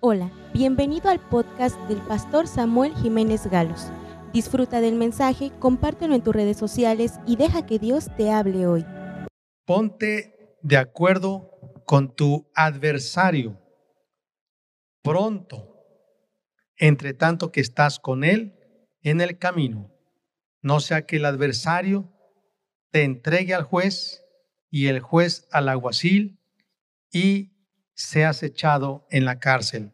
Hola, bienvenido al podcast del pastor Samuel Jiménez Galos. Disfruta del mensaje, compártelo en tus redes sociales y deja que Dios te hable hoy. Ponte de acuerdo con tu adversario pronto, entre tanto que estás con él en el camino, no sea que el adversario te entregue al juez y el juez al alguacil y seas echado en la cárcel.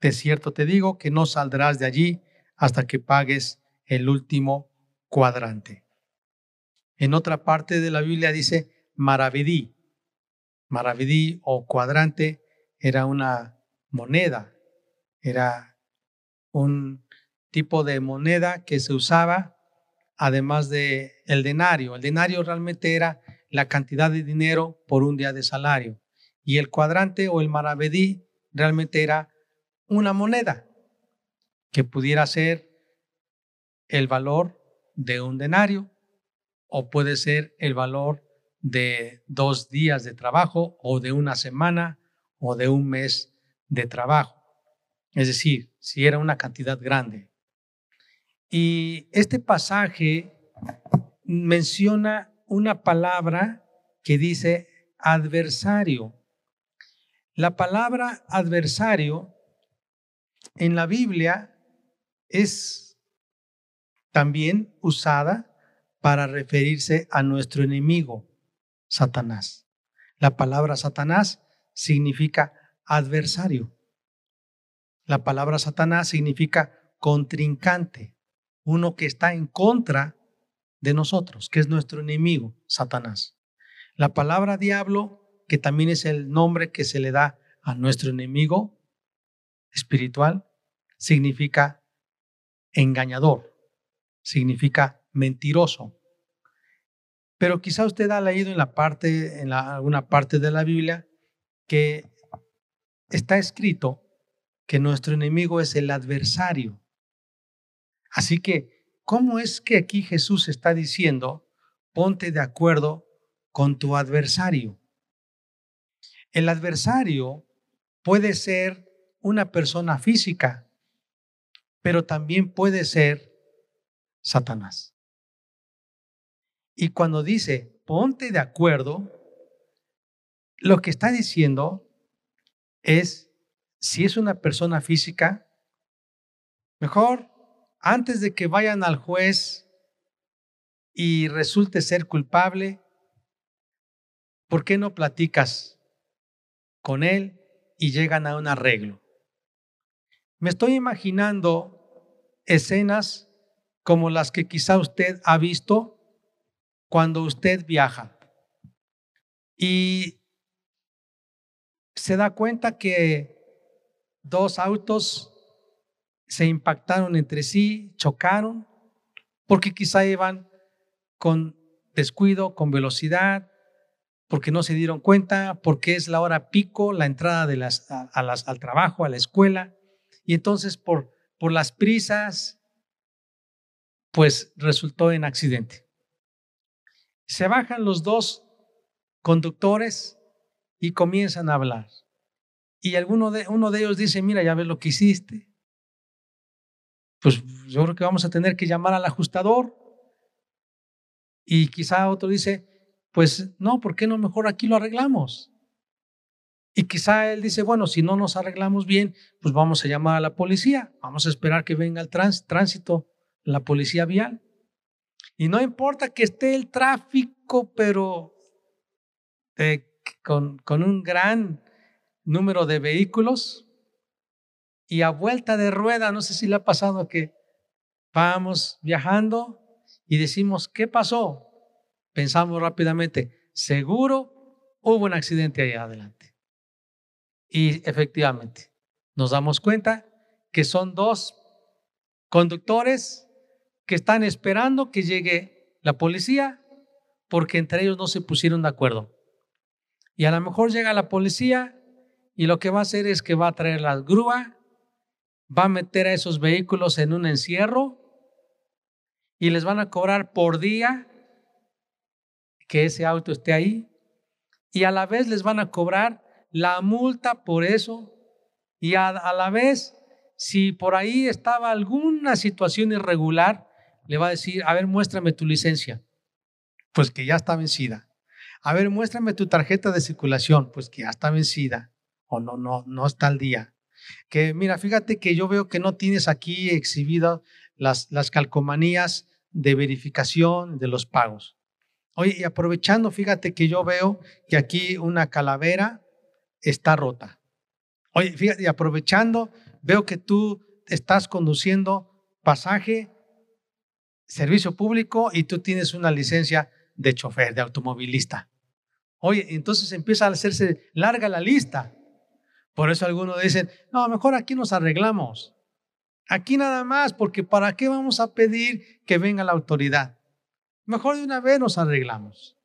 De cierto te digo que no saldrás de allí hasta que pagues el último cuadrante. En otra parte de la Biblia dice maravedí. Maravedí o cuadrante era una moneda, era un tipo de moneda que se usaba además de el denario. El denario realmente era la cantidad de dinero por un día de salario y el cuadrante o el maravedí realmente era una moneda que pudiera ser el valor de un denario o puede ser el valor de dos días de trabajo o de una semana o de un mes de trabajo. Es decir, si era una cantidad grande. Y este pasaje menciona una palabra que dice adversario. La palabra adversario en la Biblia es también usada para referirse a nuestro enemigo, Satanás. La palabra Satanás significa adversario. La palabra Satanás significa contrincante, uno que está en contra de nosotros, que es nuestro enemigo, Satanás. La palabra diablo, que también es el nombre que se le da a nuestro enemigo, espiritual significa engañador, significa mentiroso. Pero quizá usted ha leído en la parte, en alguna parte de la Biblia, que está escrito que nuestro enemigo es el adversario. Así que, ¿cómo es que aquí Jesús está diciendo, ponte de acuerdo con tu adversario? El adversario puede ser una persona física, pero también puede ser Satanás. Y cuando dice, ponte de acuerdo, lo que está diciendo es, si es una persona física, mejor antes de que vayan al juez y resulte ser culpable, ¿por qué no platicas con él y llegan a un arreglo? Me estoy imaginando escenas como las que quizá usted ha visto cuando usted viaja y se da cuenta que dos autos se impactaron entre sí, chocaron, porque quizá iban con descuido, con velocidad, porque no se dieron cuenta, porque es la hora pico, la entrada de las, al trabajo, a la escuela, y entonces por, por las prisas, pues resultó en accidente. Se bajan los dos conductores y comienzan a hablar. Y alguno de, uno de ellos dice, mira, ya ves lo que hiciste. Pues yo creo que vamos a tener que llamar al ajustador. Y quizá otro dice, pues no, ¿por qué no mejor aquí lo arreglamos? Y quizá él dice, bueno, si no nos arreglamos bien, pues vamos a llamar a la policía, vamos a esperar que venga el tránsito, la policía vial. Y no importa que esté el tráfico, pero eh, con, con un gran número de vehículos y a vuelta de rueda, no sé si le ha pasado que vamos viajando y decimos, ¿qué pasó? Pensamos rápidamente, seguro hubo un accidente ahí adelante. Y efectivamente, nos damos cuenta que son dos conductores que están esperando que llegue la policía porque entre ellos no se pusieron de acuerdo. Y a lo mejor llega la policía y lo que va a hacer es que va a traer la grúa, va a meter a esos vehículos en un encierro y les van a cobrar por día que ese auto esté ahí y a la vez les van a cobrar la multa por eso Y a, a la vez, si por ahí estaba alguna situación irregular, le va a decir, a ver, muéstrame tu licencia. Pues que ya está vencida. A ver, muéstrame tu tarjeta de circulación. Pues que ya está vencida. O no, no, no está al día. Que mira, fíjate que yo veo que no tienes aquí exhibido las, las calcomanías de verificación de los pagos. Oye, y aprovechando, fíjate que yo veo que aquí una calavera está rota. Oye, fíjate, y aprovechando, veo que tú estás conduciendo pasaje, servicio público y tú tienes una licencia de chofer, de automovilista. Oye, entonces empieza a hacerse larga la lista. Por eso algunos dicen, no, mejor aquí nos arreglamos. Aquí nada más, porque ¿para qué vamos a pedir que venga la autoridad? Mejor de una vez nos arreglamos.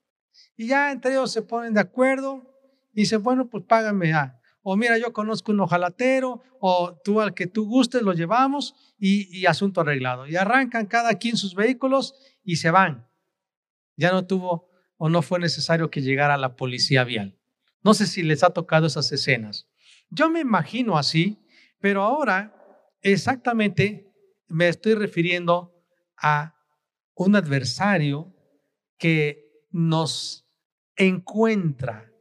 Y ya entre ellos se ponen de acuerdo y dicen, bueno, pues págame ya. O mira, yo conozco un ojalatero, o tú al que tú gustes lo llevamos y, y asunto arreglado. Y arrancan cada quien sus vehículos y se van. Ya no tuvo o no fue necesario que llegara la policía vial. No sé si les ha tocado esas escenas. Yo me imagino así, pero ahora exactamente me estoy refiriendo a un adversario que nos encuentra,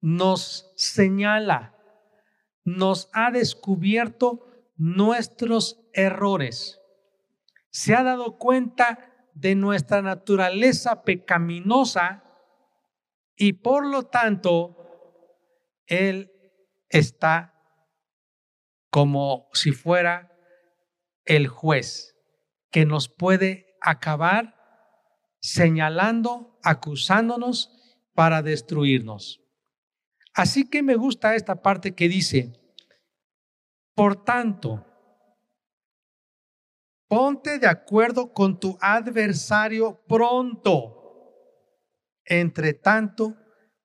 nos señala, nos ha descubierto nuestros errores. Se ha dado cuenta de nuestra naturaleza pecaminosa y por lo tanto Él está como si fuera el juez que nos puede acabar señalando, acusándonos para destruirnos. Así que me gusta esta parte que dice, por tanto, ponte de acuerdo con tu adversario pronto, entre tanto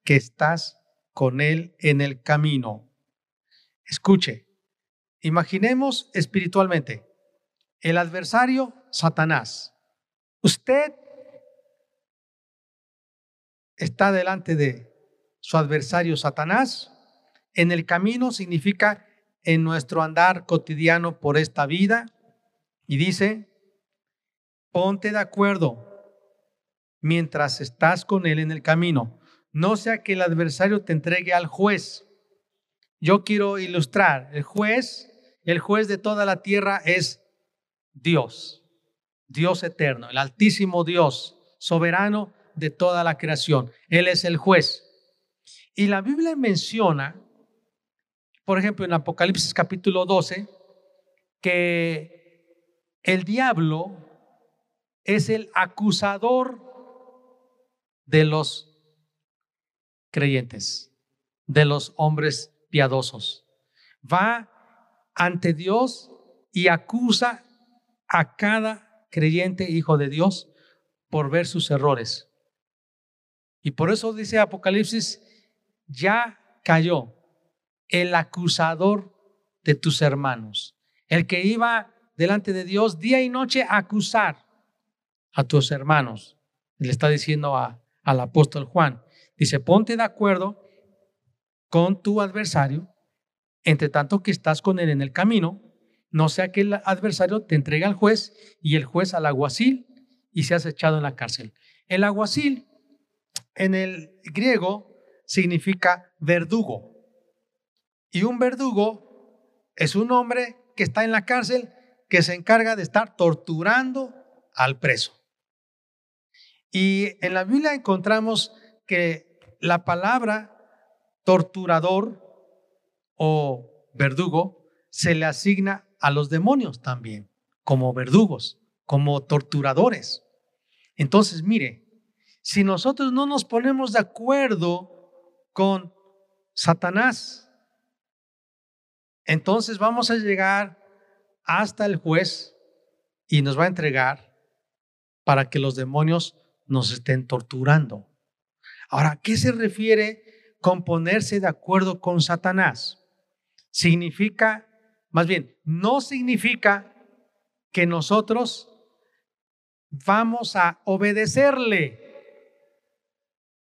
que estás con él en el camino. Escuche, imaginemos espiritualmente, el adversario, Satanás. Usted está delante de su adversario, Satanás. En el camino significa en nuestro andar cotidiano por esta vida. Y dice, ponte de acuerdo mientras estás con él en el camino. No sea que el adversario te entregue al juez yo quiero ilustrar, el juez, el juez de toda la tierra es Dios, Dios eterno, el altísimo Dios, soberano de toda la creación. Él es el juez. Y la Biblia menciona, por ejemplo, en Apocalipsis capítulo 12, que el diablo es el acusador de los creyentes, de los hombres piadosos. Va ante Dios y acusa a cada creyente hijo de Dios por ver sus errores. Y por eso dice Apocalipsis, ya cayó el acusador de tus hermanos, el que iba delante de Dios día y noche a acusar a tus hermanos. Le está diciendo al apóstol Juan, dice, ponte de acuerdo con tu adversario, entre tanto que estás con él en el camino, no sea que el adversario te entregue al juez y el juez al aguacil y seas echado en la cárcel. El aguacil en el griego significa verdugo. Y un verdugo es un hombre que está en la cárcel que se encarga de estar torturando al preso. Y en la Biblia encontramos que la palabra torturador o verdugo se le asigna a los demonios también, como verdugos, como torturadores. Entonces, mire, si nosotros no nos ponemos de acuerdo con Satanás, entonces vamos a llegar hasta el juez y nos va a entregar para que los demonios nos estén torturando. Ahora, ¿qué se refiere con ponerse de acuerdo con Satanás. Significa, más bien, no significa que nosotros vamos a obedecerle.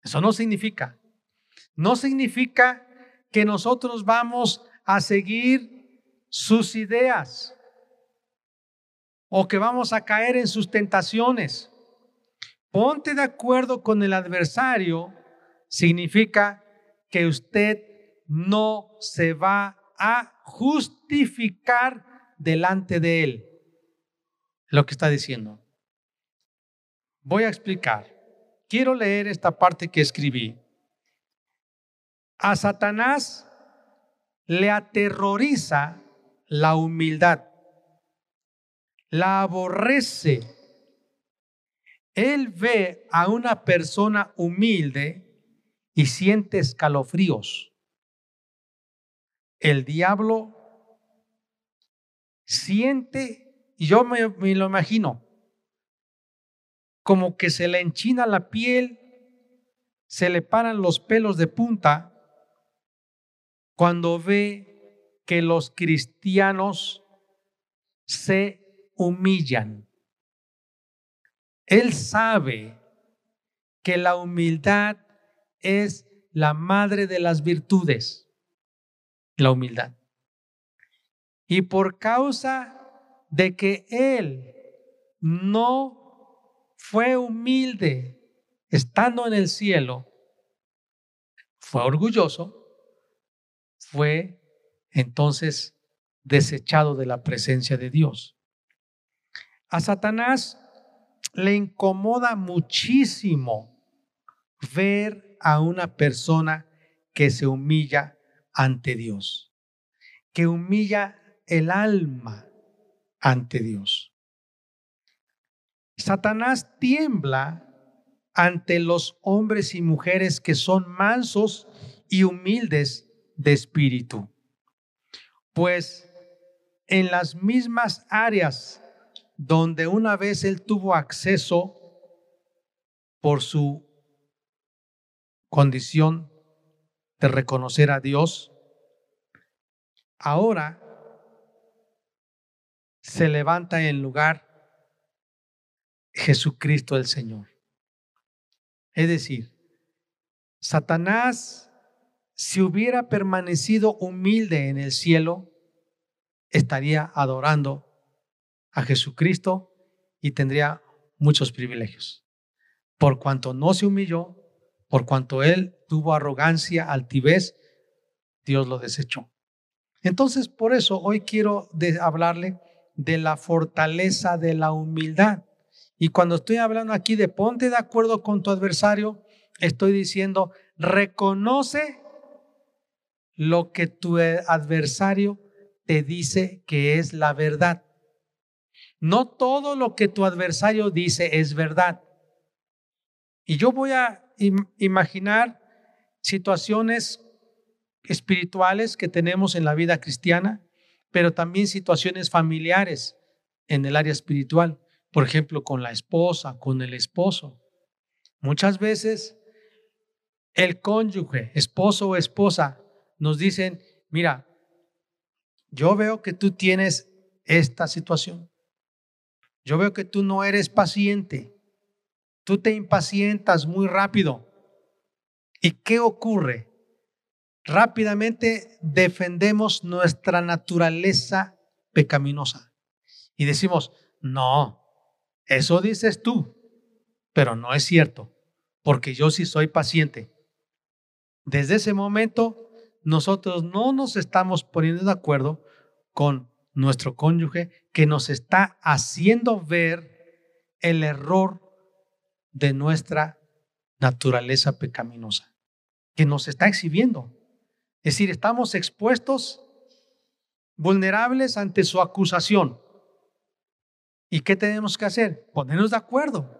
Eso no significa. No significa que nosotros vamos a seguir sus ideas o que vamos a caer en sus tentaciones. Ponte de acuerdo con el adversario significa que usted no se va a justificar delante de él. Lo que está diciendo. Voy a explicar. Quiero leer esta parte que escribí. A Satanás le aterroriza la humildad, la aborrece. Él ve a una persona humilde y siente escalofríos. El diablo siente, y yo me, me, lo imagino, como que se le enchina la piel, se le paran los pelos de punta cuando ve que los cristianos se humillan. Él sabe que la humildad es la madre de las virtudes, la humildad. Y por causa de que Él no fue humilde estando en el cielo, fue orgulloso, fue entonces desechado de la presencia de Dios. A Satanás le incomoda muchísimo ver a una persona que se humilla ante Dios, que humilla el alma ante Dios. Satanás tiembla ante los hombres y mujeres que son mansos y humildes de espíritu, pues en las mismas áreas donde una vez él tuvo acceso por su condición de reconocer a Dios, ahora se levanta en lugar Jesucristo el Señor. Es decir, Satanás, si hubiera permanecido humilde en el cielo, estaría adorando a Jesucristo y tendría muchos privilegios. Por cuanto no se humilló, por cuanto él tuvo arrogancia, altivez, Dios lo desechó. Entonces, por eso hoy quiero hablarle de la fortaleza de la humildad. Y cuando estoy hablando aquí de ponte de acuerdo con tu adversario, estoy diciendo, reconoce lo que tu adversario te dice que es la verdad. No todo lo que tu adversario dice es verdad. Y yo voy a imaginar situaciones espirituales que tenemos en la vida cristiana, pero también situaciones familiares en el área espiritual, por ejemplo, con la esposa, con el esposo. Muchas veces el cónyuge, esposo o esposa, nos dicen, mira, yo veo que tú tienes esta situación. Yo veo que tú no eres paciente. Tú te impacientas muy rápido. ¿Y qué ocurre? Rápidamente defendemos nuestra naturaleza pecaminosa y decimos, no, eso dices tú, pero no es cierto, porque yo sí soy paciente. Desde ese momento, nosotros no nos estamos poniendo de acuerdo con nuestro cónyuge que nos está haciendo ver el error de nuestra naturaleza pecaminosa, que nos está exhibiendo. Es decir, estamos expuestos, vulnerables ante su acusación. ¿Y qué tenemos que hacer? Ponernos de acuerdo.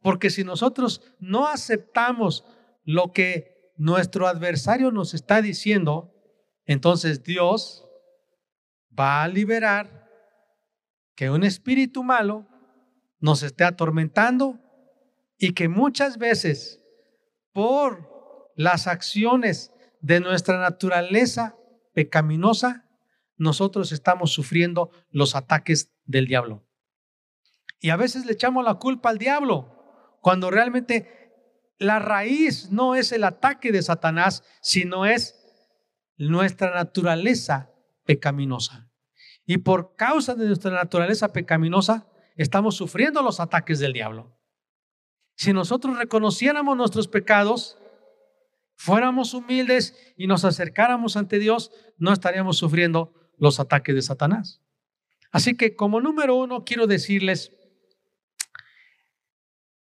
Porque si nosotros no aceptamos lo que nuestro adversario nos está diciendo, entonces Dios va a liberar que un espíritu malo nos esté atormentando y que muchas veces por las acciones de nuestra naturaleza pecaminosa, nosotros estamos sufriendo los ataques del diablo. Y a veces le echamos la culpa al diablo, cuando realmente la raíz no es el ataque de Satanás, sino es nuestra naturaleza pecaminosa. Y por causa de nuestra naturaleza pecaminosa, estamos sufriendo los ataques del diablo. Si nosotros reconociéramos nuestros pecados, fuéramos humildes y nos acercáramos ante Dios, no estaríamos sufriendo los ataques de Satanás. Así que como número uno, quiero decirles,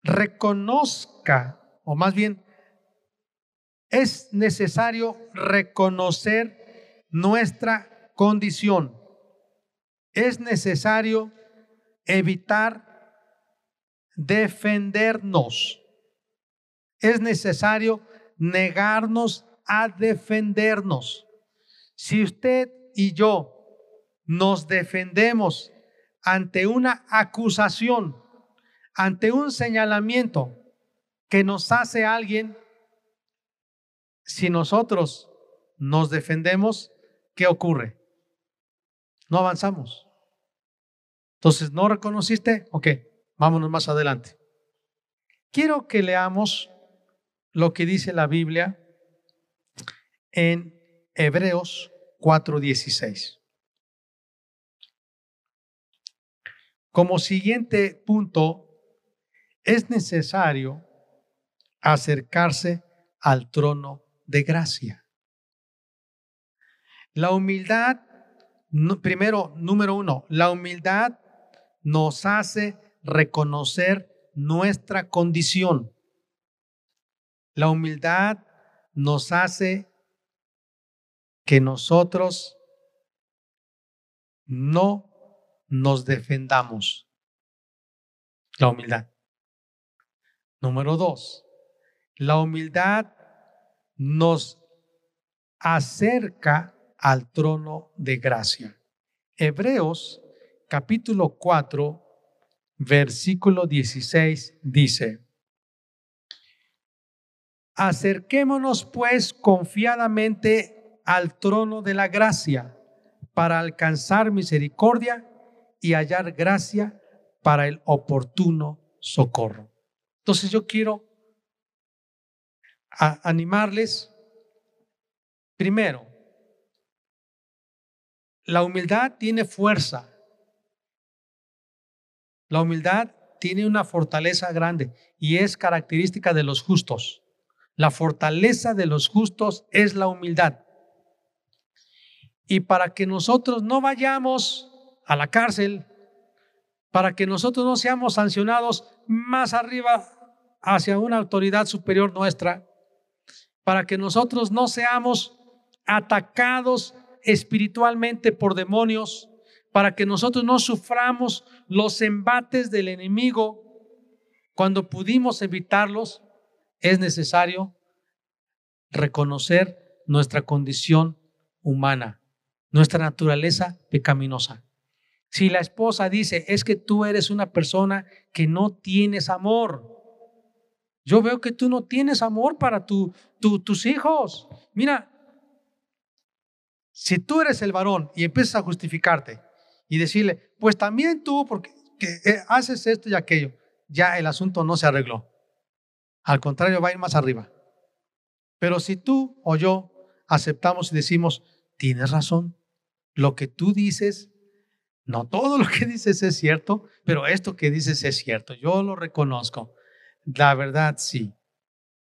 reconozca, o más bien, es necesario reconocer nuestra condición. Es necesario evitar defendernos. Es necesario negarnos a defendernos. Si usted y yo nos defendemos ante una acusación, ante un señalamiento que nos hace alguien, si nosotros nos defendemos, ¿qué ocurre? No avanzamos. Entonces, ¿no reconociste? Ok, vámonos más adelante. Quiero que leamos lo que dice la Biblia en Hebreos 4:16. Como siguiente punto, es necesario acercarse al trono de gracia. La humildad, primero, número uno, la humildad nos hace reconocer nuestra condición. La humildad nos hace que nosotros no nos defendamos. La humildad. Número dos, la humildad nos acerca al trono de gracia. Hebreos capítulo 4, versículo 16 dice, Acerquémonos pues confiadamente al trono de la gracia para alcanzar misericordia y hallar gracia para el oportuno socorro. Entonces yo quiero animarles, primero, la humildad tiene fuerza. La humildad tiene una fortaleza grande y es característica de los justos. La fortaleza de los justos es la humildad. Y para que nosotros no vayamos a la cárcel, para que nosotros no seamos sancionados más arriba hacia una autoridad superior nuestra, para que nosotros no seamos atacados espiritualmente por demonios, para que nosotros no suframos los embates del enemigo cuando pudimos evitarlos, es necesario reconocer nuestra condición humana, nuestra naturaleza pecaminosa. Si la esposa dice, es que tú eres una persona que no tienes amor, yo veo que tú no tienes amor para tu, tus hijos. Mira, si tú eres el varón y empiezas a justificarte y decirle, pues también tú, porque eh, haces esto y aquello, ya el asunto no se arregló. Al contrario, va a ir más arriba. Pero si tú o yo aceptamos y decimos, tienes razón, lo que tú dices, no todo lo que dices es cierto, pero esto que dices es cierto, yo lo reconozco. La verdad, sí.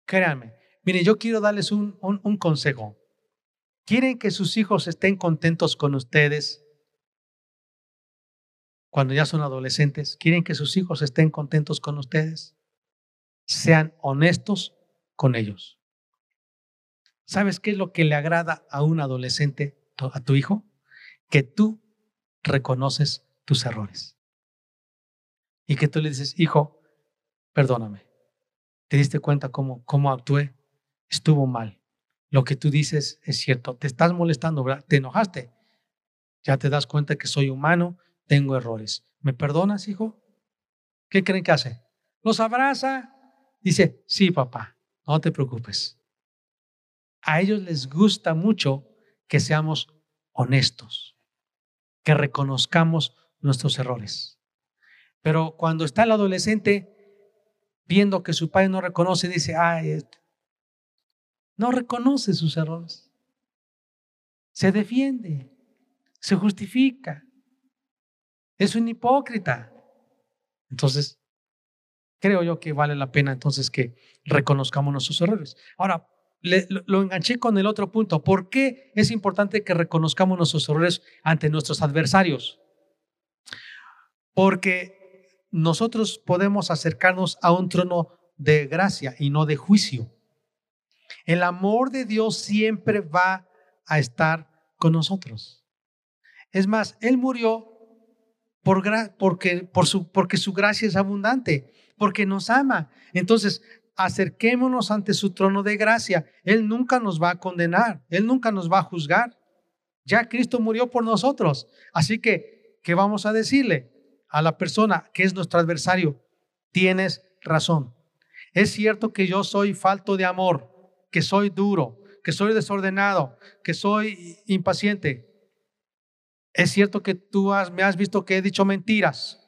Créanme. Mire, yo quiero darles un, un, un consejo. ¿Quieren que sus hijos estén contentos con ustedes cuando ya son adolescentes? ¿Quieren que sus hijos estén contentos con ustedes? Sean honestos con ellos. ¿Sabes qué es lo que le agrada a un adolescente, a tu hijo? Que tú reconoces tus errores. Y que tú le dices, hijo, perdóname. ¿Te diste cuenta cómo, cómo actué? Estuvo mal. Lo que tú dices es cierto. Te estás molestando. Te enojaste. Ya te das cuenta que soy humano, tengo errores. ¿Me perdonas, hijo? ¿Qué creen que hace? Los abraza, Dice, sí, papá, no te preocupes. A ellos les gusta mucho que seamos honestos, que reconozcamos nuestros errores. Pero cuando está el adolescente viendo que su padre no reconoce, dice, ay, no reconoce sus errores. se defiende, se justifica. Es un hipócrita. Entonces, creo yo que vale la pena entonces que reconozcamos nuestros errores. Ahora, lo enganché con el otro punto. ¿Por qué es importante que reconozcamos nuestros errores ante nuestros adversarios? Porque nosotros podemos acercarnos a un trono de gracia y no de juicio. El amor de Dios siempre va a estar con nosotros. Es más, Él murió por porque, por su, porque su gracia es abundante, porque nos ama. Entonces, acerquémonos ante su trono de gracia. Él nunca nos va a condenar, Él nunca nos va a juzgar. Ya Cristo murió por nosotros. Así que, ¿qué vamos a decirle a la persona que es nuestro adversario? Tienes razón. Es cierto que yo soy falto de amor, que soy duro, que soy desordenado, que soy impaciente. Es cierto que tú me has visto que he dicho mentiras,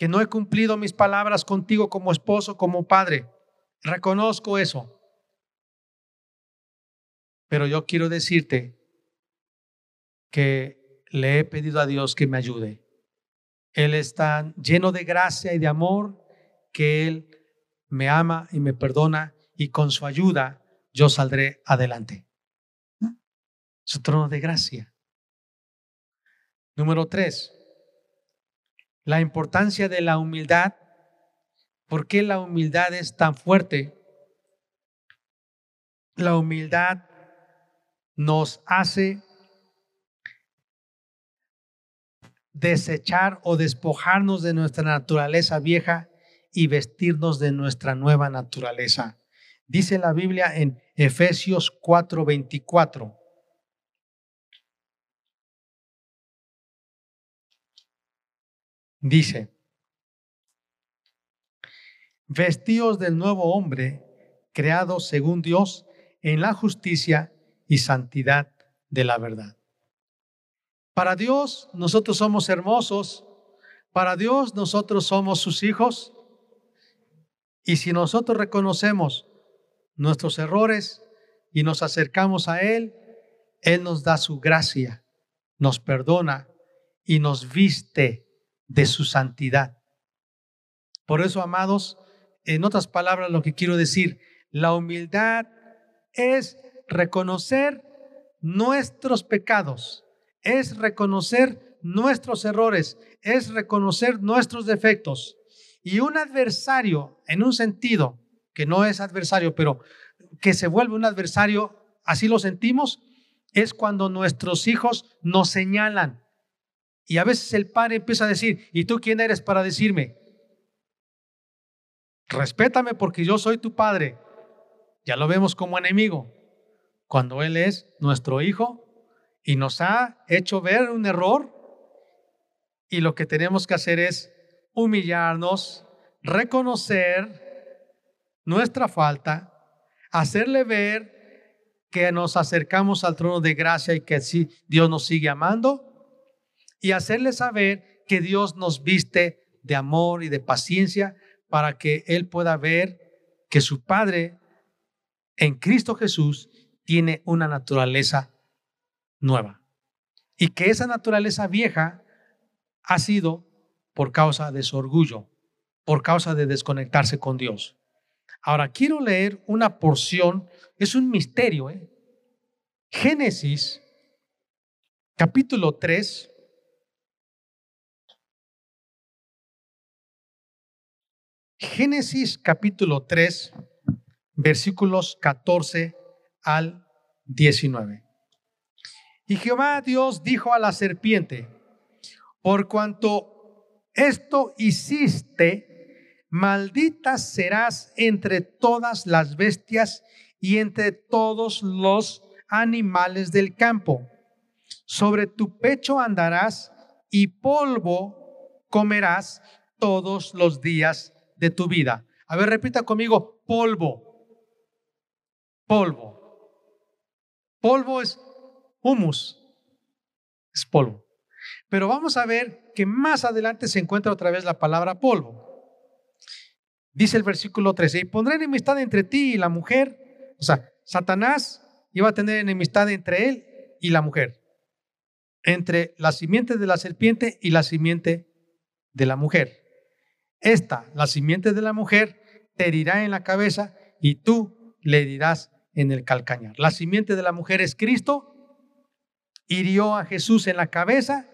que no he cumplido mis palabras contigo como esposo, como padre. Reconozco eso. Pero yo quiero decirte que le he pedido a Dios que me ayude. Él está lleno de gracia y de amor, que Él me ama y me perdona y con su ayuda yo saldré adelante. Su trono de gracia. Número tres, la importancia de la humildad. ¿Por qué la humildad es tan fuerte? La humildad nos hace desechar o despojarnos de nuestra naturaleza vieja y vestirnos de nuestra nueva naturaleza. Dice la Biblia en Efesios 4:24. Dice, vestíos del nuevo hombre, creado según Dios en la justicia y santidad de la verdad. Para Dios nosotros somos hermosos, para Dios nosotros somos sus hijos, y si nosotros reconocemos nuestros errores y nos acercamos a Él, Él nos da su gracia, nos perdona y nos viste de su santidad. Por eso, amados, en otras palabras, lo que quiero decir, la humildad es reconocer nuestros pecados, es reconocer nuestros errores, es reconocer nuestros defectos y un adversario, en un sentido, que no es adversario, pero que se vuelve un adversario, así lo sentimos, es cuando nuestros hijos nos señalan. Y a veces el padre empieza a decir, ¿y tú quién eres para decirme? Respétame porque yo soy tu padre. Ya lo vemos como enemigo. Cuando Él es nuestro hijo y nos ha hecho ver un error y lo que tenemos que hacer es humillarnos, reconocer nuestra falta, hacerle ver que nos acercamos al trono de gracia y que así Dios nos sigue amando y hacerle saber que Dios nos viste de amor y de paciencia para que Él pueda ver que su Padre en Cristo Jesús tiene una naturaleza nueva y que esa naturaleza vieja ha sido por causa de su orgullo, por causa de desconectarse con Dios. Ahora, quiero leer una porción, es un misterio. ¿eh? Génesis, capítulo 3. Génesis capítulo 3, versículos 14 al 19. Y Jehová Dios dijo a la serpiente, por cuanto esto hiciste, maldita serás entre todas las bestias y entre todos los animales del campo. Sobre tu pecho andarás y polvo comerás todos los días de tu vida. A ver, repita conmigo, polvo. Polvo. Polvo es humus, es polvo. Pero vamos a ver que más adelante se encuentra otra vez la palabra polvo. Dice el versículo 13, y pondré enemistad entre ti y la mujer. O sea, Satanás iba a tener enemistad entre él y la mujer, entre la simiente de la serpiente y la simiente de la mujer. Esta, la simiente de la mujer, te herirá en la cabeza y tú le herirás en el calcañar. La simiente de la mujer es Cristo, hirió a Jesús en la cabeza,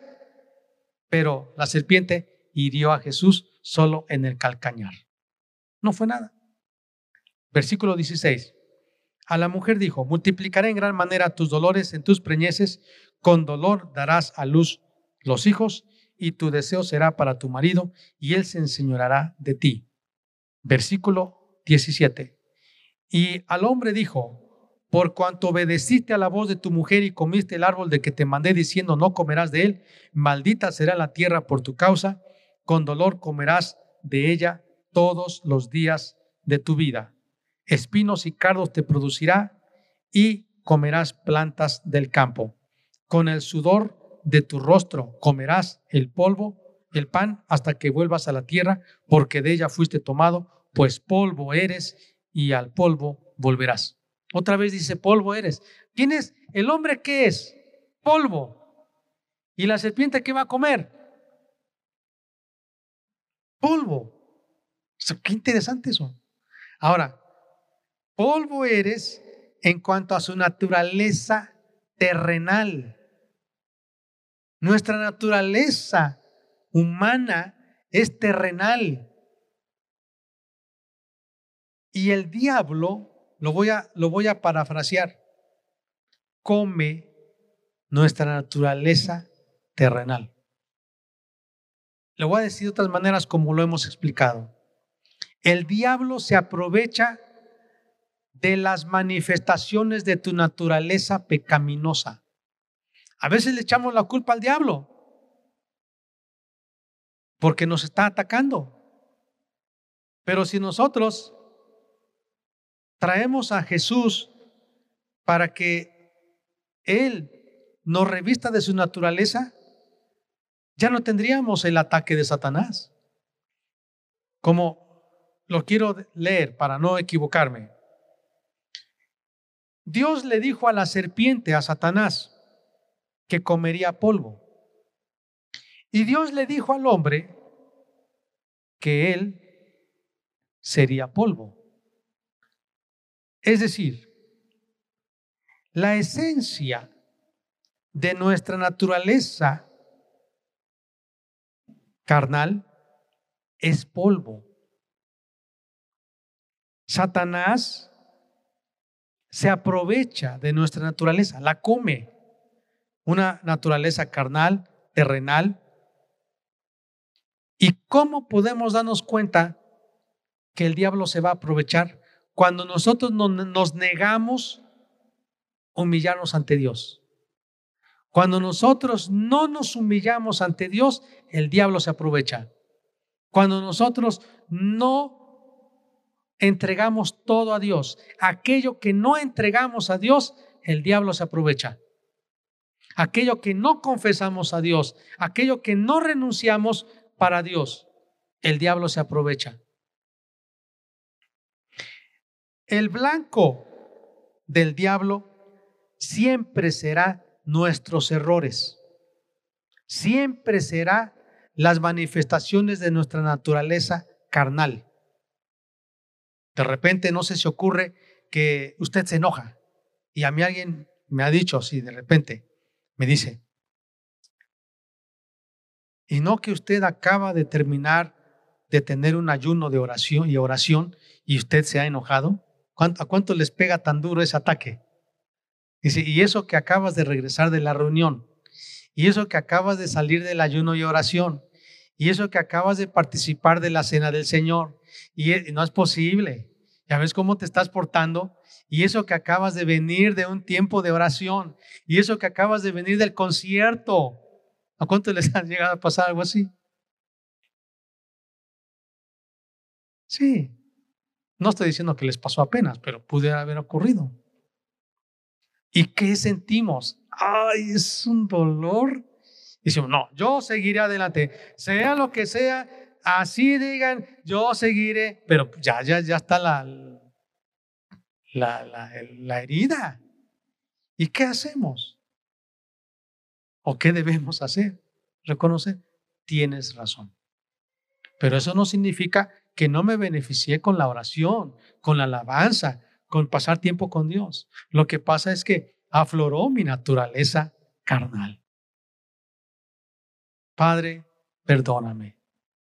pero la serpiente hirió a Jesús solo en el calcañar. No fue nada. Versículo 16. A la mujer dijo, multiplicaré en gran manera tus dolores en tus preñeces, con dolor darás a luz los hijos, y tu deseo será para tu marido, y él se enseñorará de ti. Versículo 17. Y al hombre dijo, por cuanto obedeciste a la voz de tu mujer y comiste el árbol de que te mandé diciendo no comerás de él, maldita será la tierra por tu causa, con dolor comerás de ella todos los días de tu vida. Espinos y cardos te producirá y comerás plantas del campo. Con el sudor de tu rostro comerás el polvo, el pan, hasta que vuelvas a la tierra, porque de ella fuiste tomado, pues polvo eres y al polvo volverás. Otra vez dice, polvo eres. ¿Quién es? ¿El hombre qué es? Polvo. ¿Y la serpiente qué va a comer? Polvo. qué interesante eso. Ahora, polvo eres en cuanto a su naturaleza terrenal. Nuestra naturaleza humana es terrenal. Y el diablo lo voy a, lo voy a parafrasear, come nuestra naturaleza terrenal. Le voy a decir de otras maneras como lo hemos explicado. El diablo se aprovecha de las manifestaciones de tu naturaleza pecaminosa. A veces le echamos la culpa al diablo porque nos está atacando. Pero si nosotros traemos a Jesús para que Él nos revista de su naturaleza, ya no tendríamos el ataque de Satanás. Como lo quiero leer para no equivocarme. Dios le dijo a la serpiente, a Satanás, que comería polvo. Y Dios le dijo al hombre que él sería polvo. Es decir, la esencia de nuestra naturaleza carnal es polvo. Satanás se aprovecha de nuestra naturaleza, la come. Una naturaleza carnal, terrenal. ¿Y cómo podemos darnos cuenta que el diablo se va a aprovechar? cuando nosotros nos negamos humillarnos ante Dios. Cuando nosotros no nos humillamos ante Dios, el diablo se aprovecha. Cuando nosotros no entregamos todo a Dios, aquello que no entregamos a Dios, el diablo se aprovecha. Aquello que no confesamos a Dios, aquello que no renunciamos para Dios, el diablo se aprovecha. El blanco del diablo siempre será nuestros errores, siempre será las manifestaciones de nuestra naturaleza carnal. De repente no se se ocurre que usted se enoja y a mí alguien me ha dicho así, de repente, me dice, y no que usted acaba de terminar de tener un ayuno de oración y oración y usted se ha enojado. ¿A cuánto les pega tan duro ese ataque? Dice, y eso que acabas de regresar de la reunión, y eso que acabas de salir del ayuno y oración, y eso que acabas de participar de la cena del Señor, y e, no es posible. Ya ves cómo te estás portando, y eso que acabas de venir de un tiempo de oración, y eso que acabas de venir del concierto. ¿A cuánto les ha llegado a pasar algo así? Sí, no estoy diciendo que les pasó apenas, pero pude haber ocurrido. ¿Y qué sentimos? Ay, es un dolor. Y no, yo seguiré adelante, sea lo que sea, así digan, yo seguiré, pero ya, ya, ya está la, la, la, la herida. ¿Y qué hacemos? ¿O qué debemos hacer? Reconocer, tienes razón. Pero eso no significa que no me beneficié con la oración, con la alabanza, con pasar tiempo con Dios. Lo que pasa es que afloró mi naturaleza carnal. Padre, perdóname.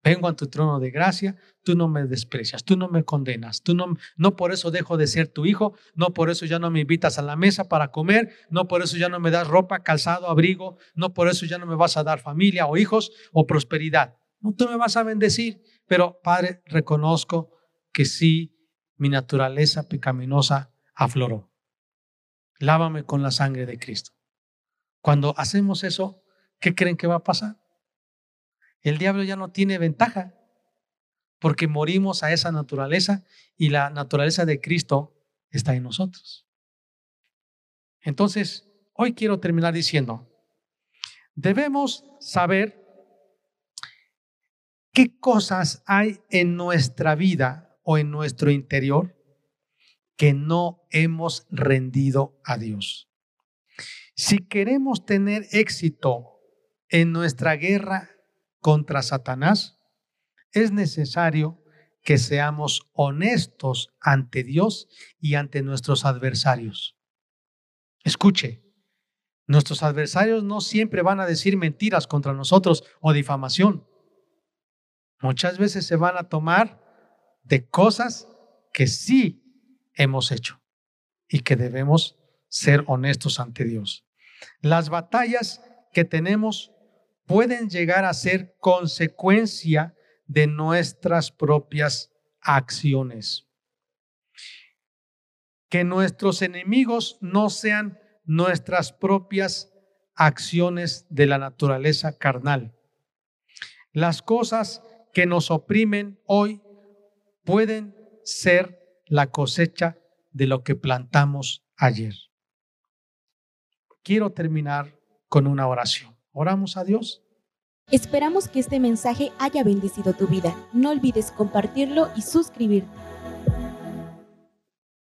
Vengo a tu trono de gracia, tú no me desprecias, tú no me condenas, tú no, no por eso dejo de ser tu hijo, no por eso ya no me invitas a la mesa para comer, no por eso ya no me das ropa, calzado, abrigo, no por eso ya no me vas a dar familia o hijos o prosperidad. No, tú me vas a bendecir, pero Padre, reconozco que sí, mi naturaleza pecaminosa afloró. Lávame con la sangre de Cristo. Cuando hacemos eso, ¿qué creen que va a pasar? El diablo ya no tiene ventaja porque morimos a esa naturaleza y la naturaleza de Cristo está en nosotros. Entonces, hoy quiero terminar diciendo, debemos saber qué cosas hay en nuestra vida o en nuestro interior que no hemos rendido a Dios. Si queremos tener éxito en nuestra guerra contra Satanás, es necesario que seamos honestos ante Dios y ante nuestros adversarios. Escuche, nuestros adversarios no siempre van a decir mentiras contra nosotros o difamación. Muchas veces se van a tomar de cosas que sí hemos hecho y que debemos ser honestos ante Dios. Las batallas que tenemos pueden llegar a ser consecuencia de nuestras propias acciones. Que nuestros enemigos no sean nuestras propias acciones de la naturaleza carnal. Las cosas que nos oprimen hoy pueden ser la cosecha de lo que plantamos ayer. Quiero terminar con una oración. Oramos a Dios. Esperamos que este mensaje haya bendecido tu vida. No olvides compartirlo y suscribirte.